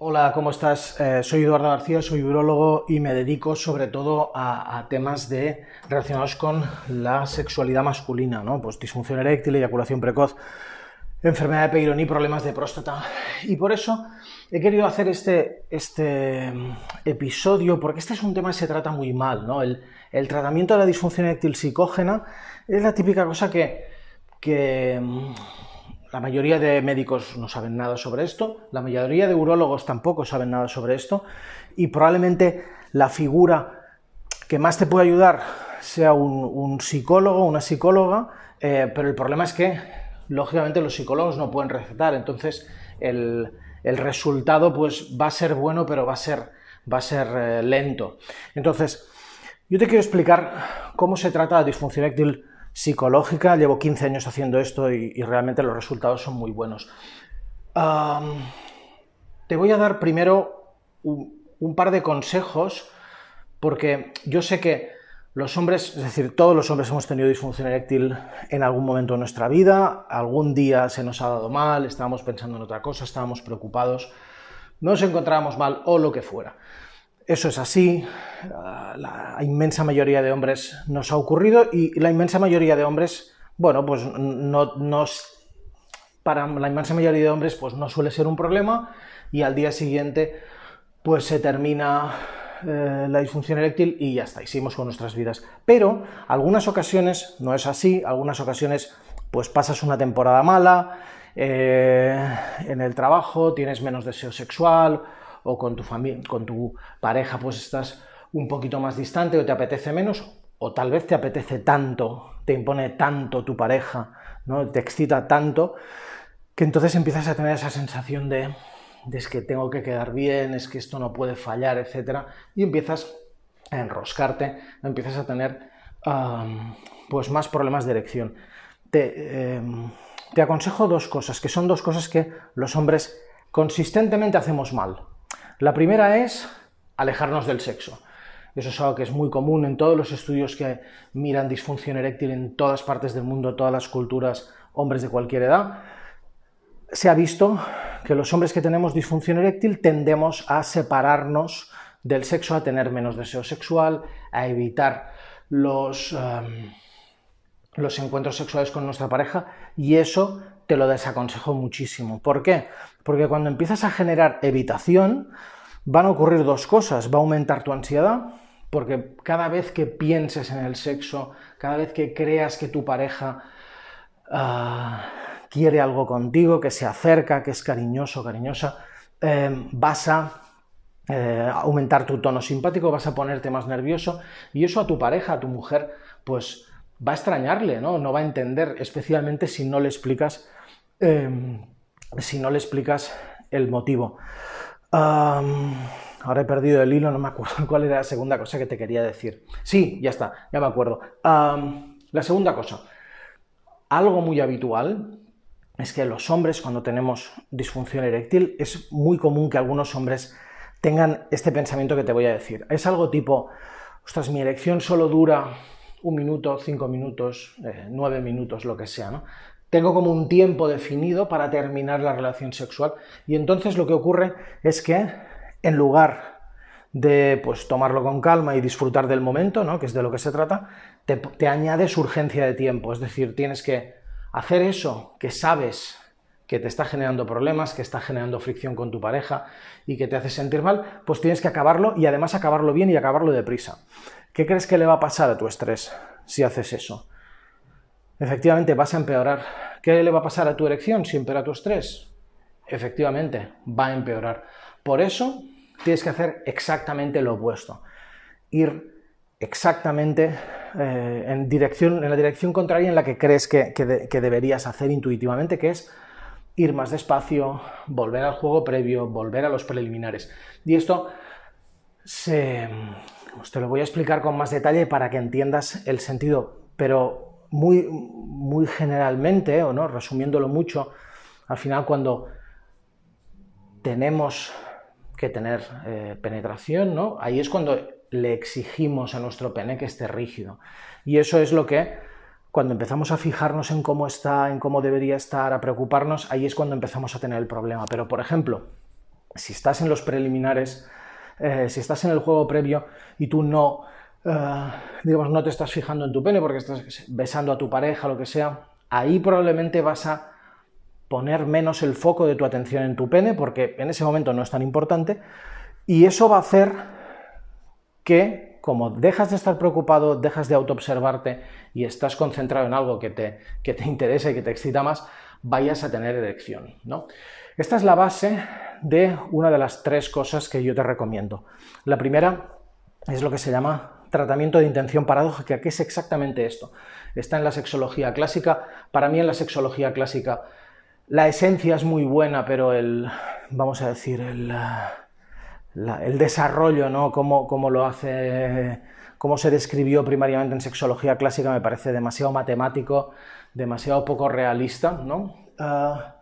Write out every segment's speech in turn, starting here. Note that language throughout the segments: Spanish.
Hola, ¿cómo estás? Eh, soy Eduardo García, soy urologo y me dedico sobre todo a, temas relacionados con la sexualidad masculina, ¿no? Pues disfunción eréctil, eyaculación precoz, enfermedad de Peyronie, problemas de próstata. Y por eso he querido hacer este, este mm, episodio, porque este es un tema que se trata muy mal, ¿no? El, tratamiento de la disfunción eréctil psicógena es la típica cosa que, que mm, la mayoría de médicos no saben nada sobre esto, la mayoría de urólogos tampoco saben nada sobre esto y probablemente la figura que más te puede ayudar sea un, psicólogo, una psicóloga, eh, pero el problema es que, lógicamente, los psicólogos no pueden recetar, entonces el, resultado pues, va a ser bueno, pero va a ser, va a ser eh, lento. Entonces, yo te quiero explicar cómo se trata la disfunción eréctil psicológica. Llevo 15 años haciendo esto y, realmente los resultados son muy buenos. te voy a dar primero un, par de consejos porque yo sé que los hombres, es decir, todos los hombres hemos tenido disfunción eréctil en algún momento de nuestra vida, algún día se nos ha dado mal, estábamos pensando en otra cosa, estábamos preocupados, nos encontrábamos mal o lo que fuera. Eso es así, la inmensa mayoría de hombres nos ha ocurrido y la inmensa mayoría de hombres, bueno, pues no, nos, para la inmensa mayoría de hombres pues no suele ser un problema y al día siguiente pues se termina eh, la disfunción eréctil y ya está, seguimos con nuestras vidas. Pero algunas ocasiones no es así, algunas ocasiones pues pasas una temporada mala, eh, en el trabajo tienes menos deseo sexual, o con tu familia, con tu pareja, pues estás un poquito más distante o te apetece menos, o tal vez te apetece tanto, te impone tanto tu pareja, ¿no? te excita tanto, que entonces empiezas a tener esa sensación de, es que tengo que quedar bien, es que esto no puede fallar, etc. Y empiezas a enroscarte, empiezas a tener pues más problemas de erección. Em, te aconsejo dos cosas, que son dos cosas que los hombres consistentemente hacemos mal. La primera es alejarnos del sexo. Eso es algo que es muy común en todos los estudios que miran disfunción eréctil en todas partes del mundo, todas las culturas, hombres de cualquier edad. Se ha visto que los hombres que tenemos disfunción eréctil tendemos a separarnos del sexo, a tener menos deseo sexual, a evitar los, um, los encuentros sexuales con nuestra pareja y eso te lo desaconsejo muchísimo. ¿Por qué? Porque cuando empiezas a generar evitación, van a ocurrir dos cosas. Va a aumentar tu ansiedad, porque cada vez que pienses en el sexo, cada vez que creas que tu pareja ah, quiere algo contigo, que se acerca, que es cariñoso, cariñosa, em, vas a eh, aumentar tu tono simpático, vas a ponerte más nervioso y eso a tu pareja, a tu mujer, pues va a extrañarle, ¿no? No va a entender, especialmente si no le explicas Em, si no le explicas el motivo. ahora he perdido el hilo, no me acuerdo cuál era la segunda cosa que te quería decir. Sí, ya está, ya me acuerdo. la segunda cosa, algo muy habitual es que los hombres cuando tenemos disfunción eréctil es muy común que algunos hombres tengan este pensamiento que te voy a decir. Es algo tipo, ostras, mi erección solo dura un minuto, cinco minutos, eh, nueve minutos, lo que sea, ¿no? Tengo como un tiempo definido para terminar la relación sexual y entonces lo que ocurre es que en lugar de pues tomarlo con calma y disfrutar del momento, ¿no? que es de lo que se trata, te, te añades urgencia de tiempo, es decir, tienes que hacer eso que sabes que te está generando problemas, que está generando fricción con tu pareja y que te hace sentir mal, pues tienes que acabarlo y además acabarlo bien y acabarlo deprisa. ¿Qué crees que le va a pasar a tu estrés si haces eso? Efectivamente, vas a empeorar. ¿Qué le va a pasar a tu erección si empeora tu estrés? Efectivamente, va a empeorar. Por eso tienes que hacer exactamente lo opuesto. Ir exactamente eh, en, dirección, en la dirección contraria en la que crees que, deberías hacer intuitivamente, que es ir más despacio, volver al juego previo, volver a los preliminares. Y esto se, pues te lo voy a explicar con más detalle para que entiendas el sentido, pero muy, muy generalmente, o no, resumiéndolo mucho, al final cuando tenemos que tener eh, penetración, ¿no? Ahí es cuando le exigimos a nuestro pene que esté rígido. Y eso es lo que, cuando empezamos a fijarnos en cómo está, en cómo debería estar, a preocuparnos, ahí es cuando empezamos a tener el problema. Pero, por ejemplo, si estás en los preliminares, eh, si estás en el juego previo y tú no, eh, digamos, no te estás fijando en tu pene porque estás besando a tu pareja, lo que sea, ahí probablemente vas a poner menos el foco de tu atención en tu pene porque en ese momento no es tan importante y eso va a hacer que como dejas de estar preocupado, dejas de autoobservarte y estás concentrado en algo que te, que te interesa y que te excita más, vayas a tener erección. ¿no? Esta es la base de una de las tres cosas que yo te recomiendo. La primera es lo que se llama tratamiento de intención paradójica, que es exactamente esto. Está en la sexología clásica. Para mí en la sexología clásica la esencia es muy buena, pero el, vamos a decir, el, el desarrollo, ¿no? Cómo, lo hace, cómo se describió primariamente en sexología clásica me parece demasiado matemático, demasiado poco realista, ¿no? Ah,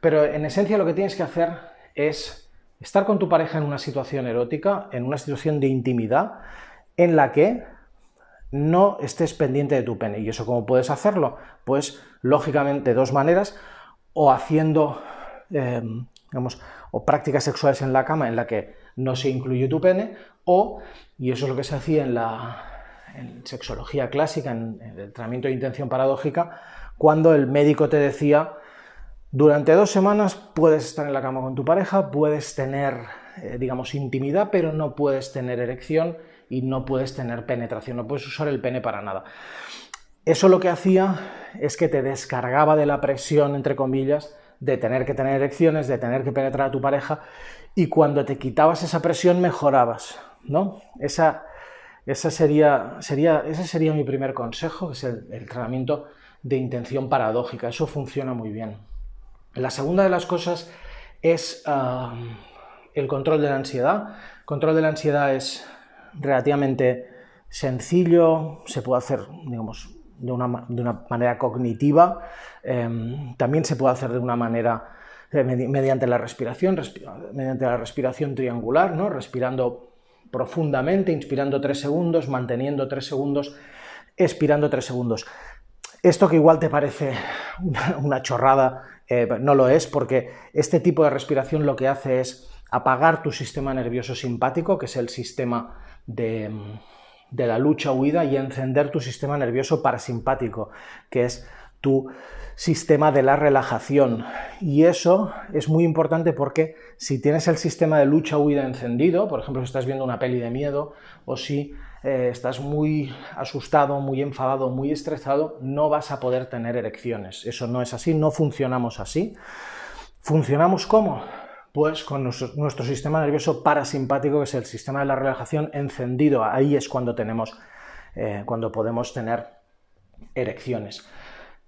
pero en esencia lo que tienes que hacer es estar con tu pareja en una situación erótica, en una situación de intimidad, en la que no estés pendiente de tu pene. ¿Y eso cómo puedes hacerlo? Pues lógicamente dos maneras, o haciendo, eh, digamos, o prácticas sexuales en la cama en la que no se incluye tu pene, o, y eso es lo que se hacía en la sexología clásica, en el tratamiento de intención paradójica, cuando el médico te decía durante dos semanas puedes estar en la cama con tu pareja, puedes tener, eh, digamos, intimidad, pero no puedes tener erección y no puedes tener penetración, no puedes usar el pene para nada. Eso lo que hacía es que te descargaba de la presión, entre comillas, de tener que tener erecciones, de tener que penetrar a tu pareja, y cuando te quitabas esa presión mejorabas, ¿no? Esa, sería, sería, ese sería mi primer consejo, que es el, tratamiento de intención paradójica. Eso funciona muy bien. La segunda de las cosas es ah, el control de la ansiedad. Control de la ansiedad es relativamente sencillo, se puede hacer, digamos, de una, manera cognitiva, em, también se puede hacer de una manera eh, mediante la respiración, mediante la respiración triangular, ¿no? respirando profundamente, inspirando tres segundos, manteniendo tres segundos, expirando tres segundos. Esto que igual te parece una chorrada eh, no lo es porque este tipo de respiración lo que hace es apagar tu sistema nervioso simpático, que es el sistema de, la lucha-huida, y encender tu sistema nervioso parasimpático, que es tu sistema de la relajación. Y eso es muy importante porque si tienes el sistema de lucha-huida encendido, por ejemplo, si estás viendo una peli de miedo o si eh, estás muy asustado, muy enfadado, muy estresado, no vas a poder tener erecciones. Eso no es así, no funcionamos así. ¿Funcionamos cómo? Pues con nuestro, sistema nervioso parasimpático, que es el sistema de la relajación encendido. Ahí es cuando tenemos, eh, cuando podemos tener erecciones.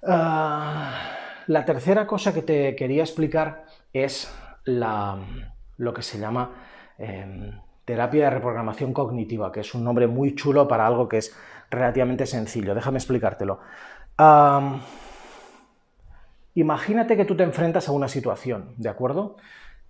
Ah, la tercera cosa que te quería explicar es lo que se llama em, terapia de reprogramación cognitiva, que es un nombre muy chulo para algo que es relativamente sencillo. Déjame explicártelo. imagínate que tú te enfrentas a una situación, ¿de acuerdo?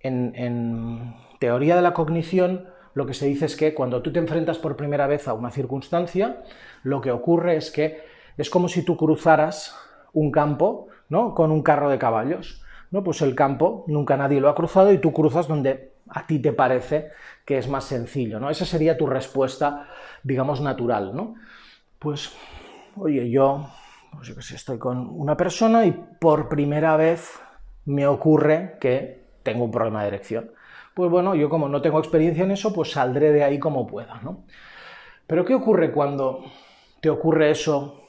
En, teoría de la cognición, lo que se dice es que cuando tú te enfrentas por primera vez a una circunstancia, lo que ocurre es que es como si tú cruzaras un campo ¿no? con un carro de caballos. ¿no? Pues el campo nunca nadie lo ha cruzado y tú cruzas donde a ti te parece que es más sencillo, ¿no? Esa sería tu respuesta, digamos, natural, ¿no? Pues, oye, yo, pues yo que estoy con una persona y por primera vez me ocurre que tengo un problema de erección. Pues bueno, yo como no tengo experiencia en eso, pues saldré de ahí como pueda, ¿no? Pero ¿qué ocurre cuando te ocurre eso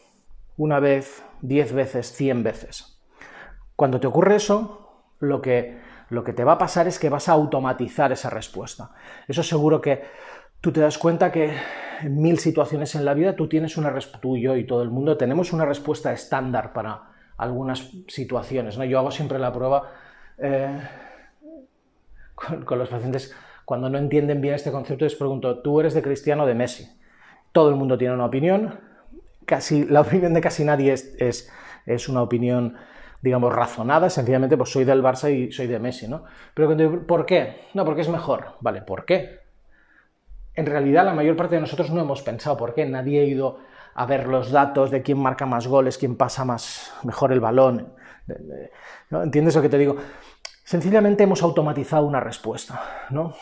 una vez, diez veces, cien veces? Cuando te ocurre eso, lo que lo que te va a pasar es que vas a automatizar esa respuesta. Eso seguro que tú te das cuenta que en mil situaciones en la vida tú tienes una tú y yo y todo el mundo tenemos una respuesta estándar para algunas situaciones. ¿no? Yo hago siempre la prueba eh, con, los pacientes cuando no entienden bien este concepto, les pregunto, ¿tú eres de Cristiano o de Messi? Todo el mundo tiene una opinión, casi, la opinión de casi nadie es, es, es una opinión digamos, razonada, sencillamente pues soy del Barça y soy de Messi, ¿no? Pero ¿por qué? No, porque es mejor. Vale, ¿por qué? En realidad la mayor parte de nosotros no hemos pensado por qué, nadie ha ido a ver los datos de quién marca más goles, quién pasa más mejor el balón. ¿no? ¿Entiendes lo que te digo? Sencillamente hemos automatizado una respuesta, ¿no?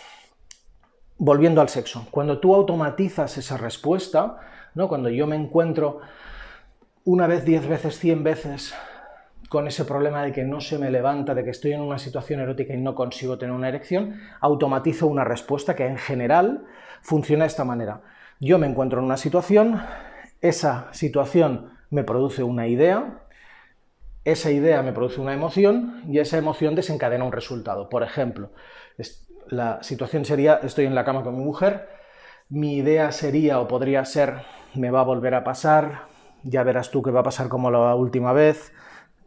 Volviendo al sexo, cuando tú automatizas esa respuesta, ¿no? Cuando yo me encuentro una vez, diez veces, cien veces con ese problema de que no se me levanta, de que estoy en una situación erótica y no consigo tener una erección, automatizo una respuesta que en general funciona de esta manera. Yo me encuentro en una situación, esa situación me produce una idea, esa idea me produce una emoción y esa emoción desencadena un resultado. Por ejemplo, la situación sería, estoy en la cama con mi mujer, mi idea sería o podría ser, me va a volver a pasar, ya verás tú que va a pasar como la última vez,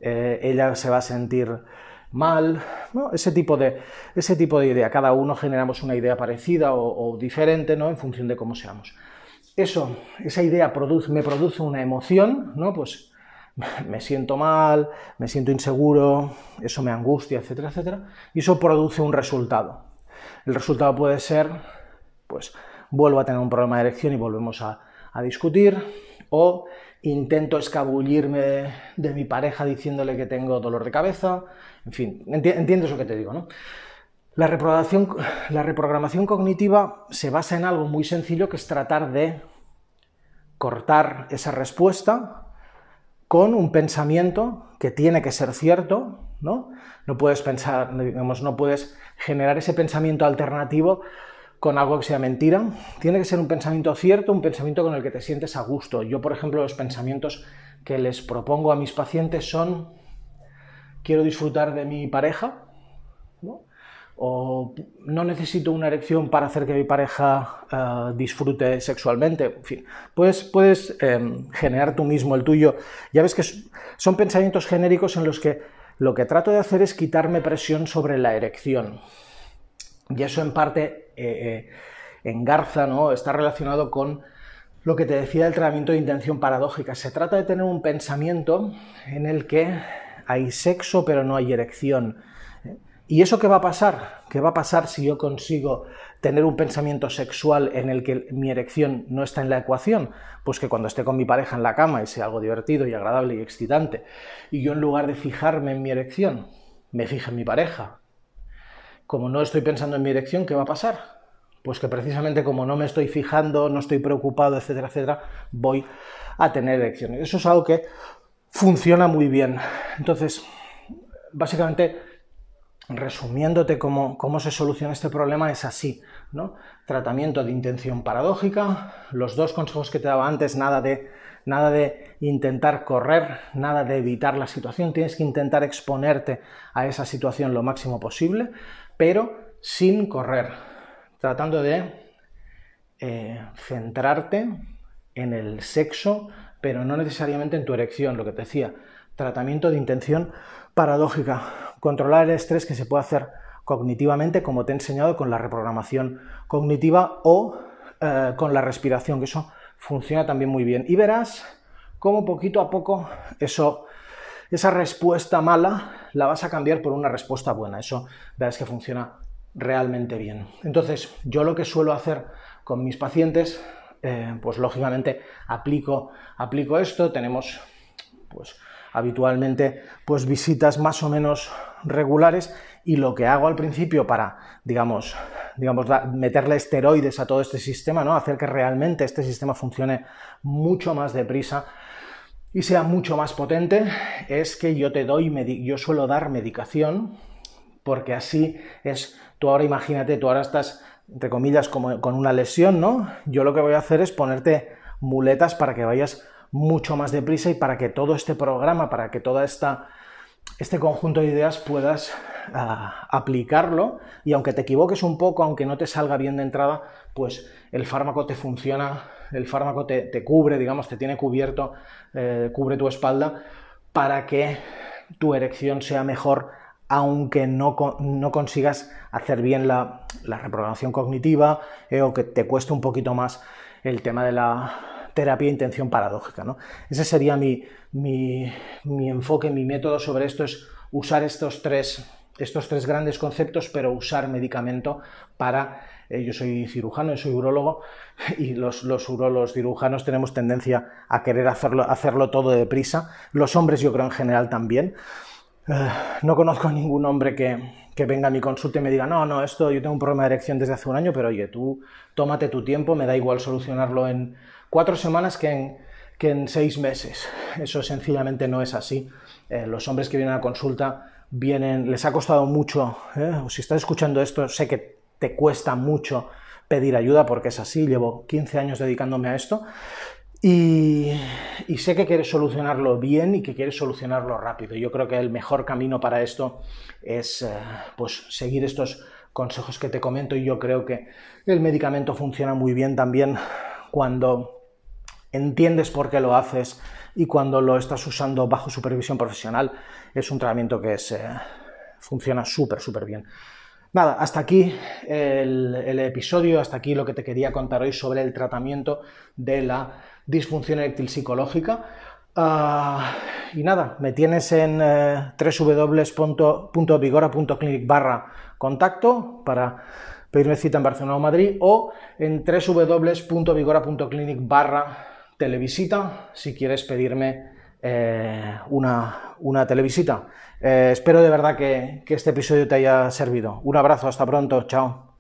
eh, ella se va a sentir mal, ese, tipo de, ese tipo de idea. Cada uno generamos una idea parecida o, diferente ¿no? en función de cómo seamos. Eso, esa idea me produce una emoción, ¿no? pues me siento mal, me siento inseguro, eso me angustia, etcétera, etcétera, y eso produce un resultado. El resultado puede ser, pues, vuelvo a tener un problema de erección y volvemos a, discutir, o intento escabullirme de, mi pareja diciéndole que tengo dolor de cabeza, en fin, entiendes lo que te digo, ¿no? La reprogramación, la reprogramación cognitiva se basa en algo muy sencillo que es tratar de cortar esa respuesta con un pensamiento que tiene que ser cierto, ¿no? No puedes pensar, digamos, no puedes generar ese pensamiento alternativo con algo que sea mentira. Tiene que ser un pensamiento cierto, un pensamiento con el que te sientes a gusto. Yo, por ejemplo, los pensamientos que les propongo a mis pacientes son quiero disfrutar de mi pareja, ¿no? O no necesito una erección para hacer que mi pareja eh, disfrute sexualmente. En fin, puedes, puedes em, generar tú mismo el tuyo. Ya ves que son pensamientos genéricos en los que lo que trato de hacer es quitarme presión sobre la erección. Y eso en parte eh, eh, engarza, ¿no? está relacionado con lo que te decía del tratamiento de intención paradójica. Se trata de tener un pensamiento en el que hay sexo pero no hay erección ¿Y eso qué va a pasar? ¿Qué va a pasar si yo consigo tener un pensamiento sexual en el que mi erección no está en la ecuación? Pues que cuando esté con mi pareja en la cama y sea algo divertido y agradable y excitante, y yo en lugar de fijarme en mi erección, me fije en mi pareja. Como no estoy pensando en mi erección, ¿qué va a pasar? Pues que precisamente como no me estoy fijando, no estoy preocupado, etcétera, etcétera, voy a tener erección. Eso es algo que funciona muy bien. Entonces, básicamente resumiéndote cómo, se soluciona este problema, es así, ¿no? Tratamiento de intención paradójica, los dos consejos que te daba antes, nada de, nada de intentar correr, nada de evitar la situación, tienes que intentar exponerte a esa situación lo máximo posible, pero sin correr, tratando de eh, centrarte en el sexo, pero no necesariamente en tu erección, lo que te decía, tratamiento de intención paradójica, controlar el estrés que se puede hacer cognitivamente, como te he enseñado con la reprogramación cognitiva o eh, con la respiración, que eso funciona también muy bien. Y verás cómo poquito a poco eso, esa respuesta mala la vas a cambiar por una respuesta buena. Eso verás que funciona realmente bien. Entonces, yo lo que suelo hacer con mis pacientes, eh, pues lógicamente aplico, aplico esto, tenemos pues habitualmente pues visitas más o menos regulares y lo que hago al principio para, digamos, digamos meterle esteroides a todo este sistema, ¿no? hacer que realmente este sistema funcione mucho más deprisa y sea mucho más potente, es que yo te doy, yo suelo dar medicación, porque así es, tú ahora imagínate, tú ahora estás, entre comillas, como con una lesión, ¿no? Yo lo que voy a hacer es ponerte muletas para que vayas mucho más deprisa y para que todo este programa, para que todo este conjunto de ideas puedas ah, aplicarlo. Y aunque te equivoques un poco, aunque no te salga bien de entrada, pues el fármaco te funciona, el fármaco te, cubre, digamos, te tiene cubierto, eh, cubre tu espalda para que tu erección sea mejor aunque no, no consigas hacer bien la, reprogramación cognitiva eh, o que te cueste un poquito más el tema de la, terapia de intención paradójica. ¿no? Ese sería mi, mi, enfoque, mi método sobre esto, es usar estos tres, estos tres grandes conceptos, pero usar medicamento para... Eh, yo soy cirujano, yo soy urologo y los, los urólogos cirujanos tenemos tendencia a querer hacerlo, hacerlo todo deprisa. Los hombres yo creo en general también. Eh, no conozco a ningún hombre que, que venga a mi consulta y me diga, no, no, esto yo tengo un problema de erección desde hace un año, pero oye, tú tómate tu tiempo, me da igual solucionarlo en cuatro semanas que en, que en seis meses. Eso sencillamente no es así. Eh, los hombres que vienen a consulta vienen, les ha costado mucho, ¿eh? si estás escuchando esto, sé que te cuesta mucho pedir ayuda porque es así, llevo 15 años dedicándome a esto y, sé que quieres solucionarlo bien y que quieres solucionarlo rápido. Yo creo que el mejor camino para esto es eh, pues, seguir estos consejos que te comento y yo creo que el medicamento funciona muy bien también cuando entiendes por qué lo haces y cuando lo estás usando bajo supervisión profesional. Es un tratamiento que es, funciona súper, súper bien. Nada, hasta aquí el, episodio, hasta aquí lo que te quería contar hoy sobre el tratamiento de la disfunción eréctil psicológica. Ah, y nada, me tienes en eh, www.vigora.clinic barra contacto para pedirme cita en Barcelona o Madrid o en www.vigora.clinic barra televisita si quieres pedirme eh, una, una, televisita. Eh, espero de verdad que, que este episodio te haya servido. Un abrazo, hasta pronto, chao.